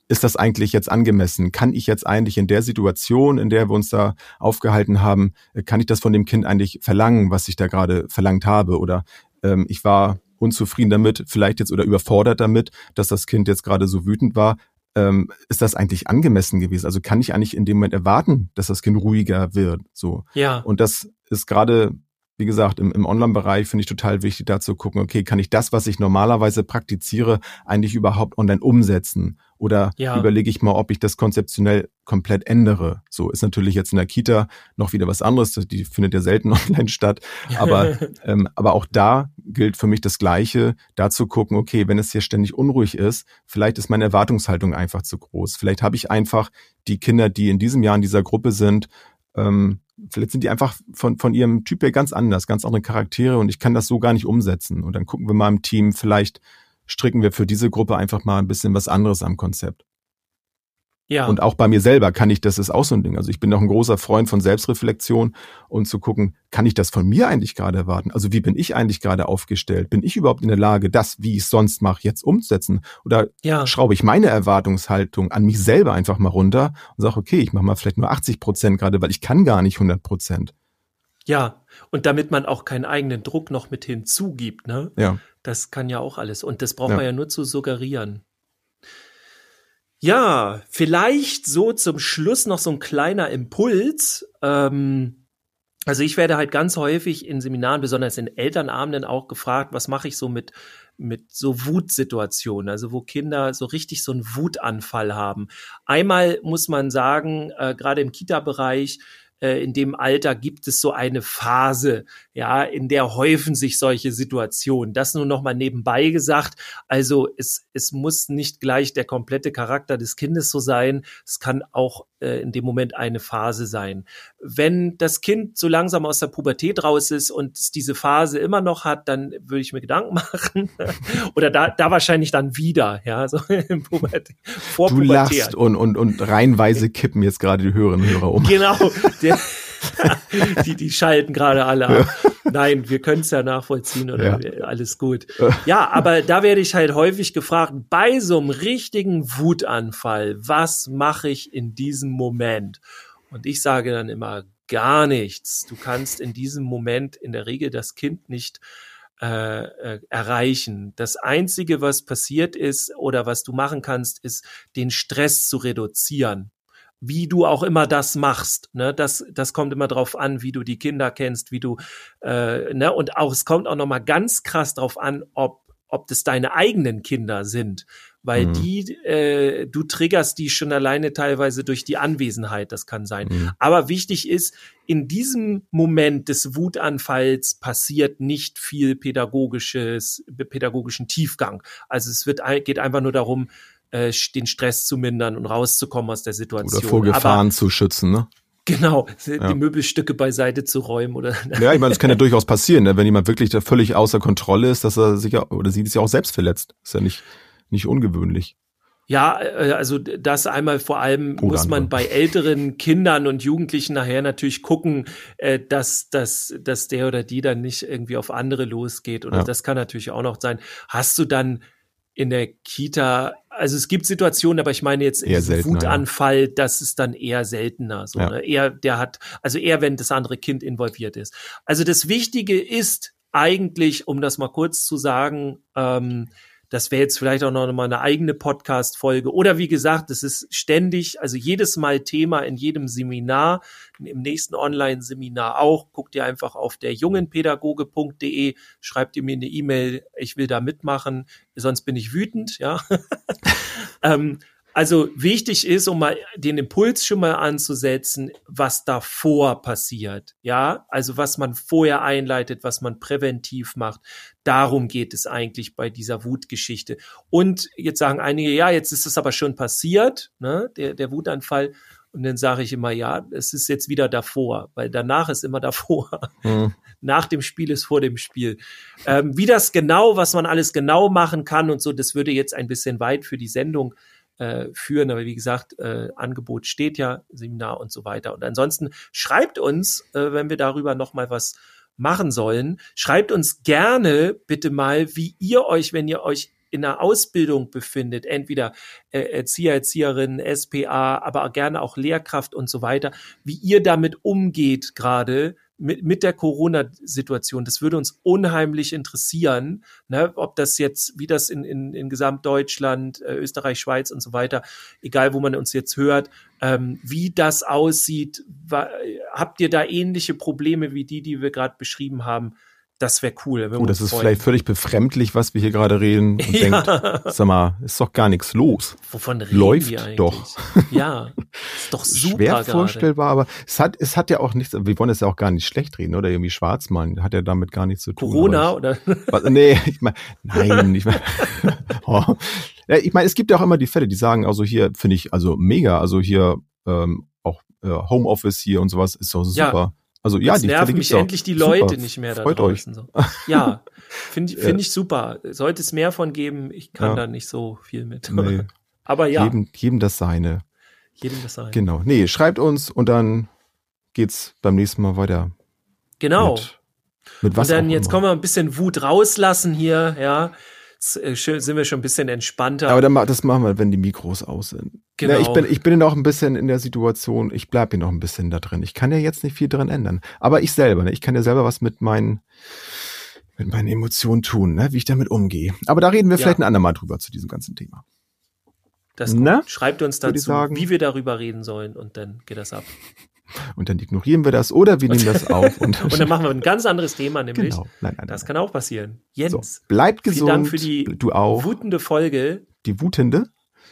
ist das eigentlich jetzt angemessen? Kann ich jetzt eigentlich in der Situation, in der wir uns da aufgehalten haben, kann ich das von dem Kind eigentlich verlangen, was ich da gerade verlangt habe? Oder ähm, ich war unzufrieden damit, vielleicht jetzt oder überfordert damit, dass das Kind jetzt gerade so wütend war. Ähm, ist das eigentlich angemessen gewesen? Also kann ich eigentlich in dem Moment erwarten, dass das Kind ruhiger wird? So. Ja. Und das ist gerade wie gesagt, im, im Online-Bereich finde ich total wichtig, da zu gucken, okay, kann ich das, was ich normalerweise praktiziere, eigentlich überhaupt online umsetzen? Oder ja. überlege ich mal, ob ich das konzeptionell komplett ändere? So ist natürlich jetzt in der Kita noch wieder was anderes, die findet ja selten <laughs> online statt. Aber, <laughs> ähm, aber auch da gilt für mich das Gleiche, da zu gucken, okay, wenn es hier ständig unruhig ist, vielleicht ist meine Erwartungshaltung einfach zu groß. Vielleicht habe ich einfach die Kinder, die in diesem Jahr in dieser Gruppe sind, ähm, vielleicht sind die einfach von, von ihrem Typ her ganz anders, ganz andere Charaktere und ich kann das so gar nicht umsetzen. Und dann gucken wir mal im Team, vielleicht stricken wir für diese Gruppe einfach mal ein bisschen was anderes am Konzept. Ja. Und auch bei mir selber kann ich, das ist auch so ein Ding. Also ich bin auch ein großer Freund von Selbstreflexion und zu gucken, kann ich das von mir eigentlich gerade erwarten? Also wie bin ich eigentlich gerade aufgestellt? Bin ich überhaupt in der Lage, das, wie ich es sonst mache, jetzt umzusetzen? Oder ja. schraube ich meine Erwartungshaltung an mich selber einfach mal runter und sage, okay, ich mache mal vielleicht nur 80 Prozent gerade, weil ich kann gar nicht 100 Prozent. Ja, und damit man auch keinen eigenen Druck noch mit hinzugibt, ne? Ja. Das kann ja auch alles. Und das braucht ja. man ja nur zu suggerieren. Ja, vielleicht so zum Schluss noch so ein kleiner Impuls. Ähm, also ich werde halt ganz häufig in Seminaren, besonders in Elternabenden auch gefragt, was mache ich so mit mit so Wutsituationen, also wo Kinder so richtig so einen Wutanfall haben. Einmal muss man sagen, äh, gerade im Kita-Bereich, äh, in dem Alter gibt es so eine Phase, ja, in der häufen sich solche Situationen. Das nur noch mal nebenbei gesagt. Also es, es muss nicht gleich der komplette Charakter des Kindes so sein. Es kann auch äh, in dem Moment eine Phase sein. Wenn das Kind so langsam aus der Pubertät raus ist und es diese Phase immer noch hat, dann würde ich mir Gedanken <laughs> machen. Oder da, da wahrscheinlich dann wieder, ja, so <laughs> im Pubertät, vor du Pubertät. lachst und, und, und reihenweise kippen jetzt gerade die Hörerinnen und Hörer um. Genau. Der, <laughs> die, die schalten gerade alle ab. Nein, wir können es ja nachvollziehen oder ja. alles gut. Ja, aber da werde ich halt häufig gefragt, bei so einem richtigen Wutanfall, was mache ich in diesem Moment? Und ich sage dann immer gar nichts. Du kannst in diesem Moment in der Regel das Kind nicht äh, äh, erreichen. Das Einzige, was passiert ist oder was du machen kannst, ist, den Stress zu reduzieren wie du auch immer das machst. Ne? Das, das kommt immer drauf an, wie du die Kinder kennst, wie du, äh, ne? und auch es kommt auch noch mal ganz krass drauf an, ob ob das deine eigenen Kinder sind, weil mhm. die, äh, du triggerst die schon alleine teilweise durch die Anwesenheit, das kann sein. Mhm. Aber wichtig ist, in diesem Moment des Wutanfalls passiert nicht viel pädagogisches, pädagogischen Tiefgang. Also es wird, geht einfach nur darum, äh, den Stress zu mindern und rauszukommen aus der Situation. Oder vor Gefahren Aber, zu schützen, ne? Genau, die ja. Möbelstücke beiseite zu räumen oder. <laughs> Ja, ich meine, das kann ja durchaus passieren, ne? wenn jemand wirklich da völlig außer Kontrolle ist, dass er sich ja, oder sie ist ja auch selbst verletzt. Ist ja nicht, nicht ungewöhnlich. Ja, äh, also das einmal vor allem Bruder muss man bei älteren Kindern und Jugendlichen nachher natürlich gucken, äh, dass, dass, dass der oder die dann nicht irgendwie auf andere losgeht. Oder ja. das kann natürlich auch noch sein. Hast du dann in der Kita, also es gibt Situationen, aber ich meine jetzt eher seltener, Wutanfall, ja. das ist dann eher seltener. So, ja. ne? Eher, der hat, also eher, wenn das andere Kind involviert ist. Also das Wichtige ist eigentlich, um das mal kurz zu sagen, ähm, das wäre jetzt vielleicht auch noch mal eine eigene Podcast-Folge. Oder wie gesagt, es ist ständig, also jedes Mal Thema in jedem Seminar, im nächsten Online-Seminar auch. Guckt ihr einfach auf der jungenpädagoge.de, schreibt ihr mir eine E-Mail, ich will da mitmachen, sonst bin ich wütend, ja. <laughs> ähm, also wichtig ist, um mal den Impuls schon mal anzusetzen, was davor passiert. Ja, also was man vorher einleitet, was man präventiv macht. Darum geht es eigentlich bei dieser Wutgeschichte. Und jetzt sagen einige, ja, jetzt ist es aber schon passiert, ne, der, der Wutanfall. Und dann sage ich immer, ja, es ist jetzt wieder davor, weil danach ist immer <laughs> davor. Mhm. Nach dem Spiel ist vor dem Spiel. Ähm, wie das genau, was man alles genau machen kann und so, das würde jetzt ein bisschen weit für die Sendung äh, führen. Aber wie gesagt, äh, Angebot steht ja, Seminar und so weiter. Und ansonsten schreibt uns, äh, wenn wir darüber noch mal was machen sollen, schreibt uns gerne bitte mal, wie ihr euch, wenn ihr euch in einer Ausbildung befindet, entweder äh, Erzieher, Erzieherin, SPA, aber gerne auch Lehrkraft und so weiter, wie ihr damit umgeht gerade mit, mit der Corona-Situation. Das würde uns unheimlich interessieren, ne, ob das jetzt, wie das in, in, in Gesamtdeutschland, äh, Österreich, Schweiz und so weiter, egal wo man uns jetzt hört, ähm, wie das aussieht. Wa habt ihr da ähnliche Probleme wie die, die wir gerade beschrieben haben? Das wäre cool. Oh, das ist freuen. vielleicht völlig befremdlich, was wir hier gerade reden und <laughs> ja. denkt, sag mal, ist doch gar nichts los. Wovon reden Läuft wir eigentlich? doch. <laughs> Ja, <laughs> ist doch super Schwer gerade. vorstellbar, aber es hat, es hat ja auch nichts, wir wollen es ja auch gar nicht schlecht reden oder irgendwie schwarz malen, hat ja damit gar nichts zu tun. Corona oder? Was, nee, ich meine, nein, ich meine, oh. ich meine, es gibt ja auch immer die Fälle, die sagen, also hier finde ich, also mega, also hier ähm, auch äh, Homeoffice hier und sowas ist doch super. Ja also ja, das die nerven mich endlich die Leute super. nicht mehr da Freut draußen. Euch. So. Ja, finde <laughs> find ich super. Sollte es mehr von geben, ich kann ja. da nicht so viel mit. Nee. <laughs> Aber ja. Jedem, jedem das seine. jedem das sein. Genau. Nee, schreibt uns und dann geht's beim nächsten Mal weiter. Genau. Mit, mit was und dann jetzt immer. kommen wir ein bisschen Wut rauslassen hier, ja. Äh, sind wir schon ein bisschen entspannter. Aber dann, das machen wir, wenn die Mikros aus sind. Genau. Ja, ich bin, ich bin noch ein bisschen in der Situation, ich bleib hier noch ein bisschen da drin. Ich kann ja jetzt nicht viel dran ändern. Aber ich selber, ne? ich kann ja selber was mit meinen, mit meinen Emotionen tun, ne? wie ich damit umgehe. Aber da reden wir Ja. vielleicht ein andermal drüber zu diesem ganzen Thema. das. Na? Schreibt uns dazu, sagen. wie wir darüber reden sollen und dann geht das ab. Und dann ignorieren wir das oder wir nehmen das <laughs> auf. Und, Und dann machen wir ein <laughs> ganz anderes Thema, nämlich. genau. Nein, nein, Das nein. kann auch passieren. So, Jens, bleibt vielen gesund. Dank für die du auch. wutende Folge. die wutende,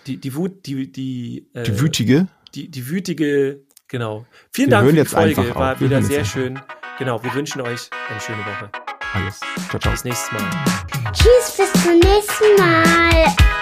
Die, die Wut, die, die, äh, die wütige. die, die wütige, genau. Vielen Wir Dank hören für die jetzt Folge, einfach war. Wir wieder sehr einfach schön. Genau, wir wünschen euch eine schöne Woche. Alles. Ciao, ciao. Bis nächstes Mal. Tschüss, bis zum nächsten Mal.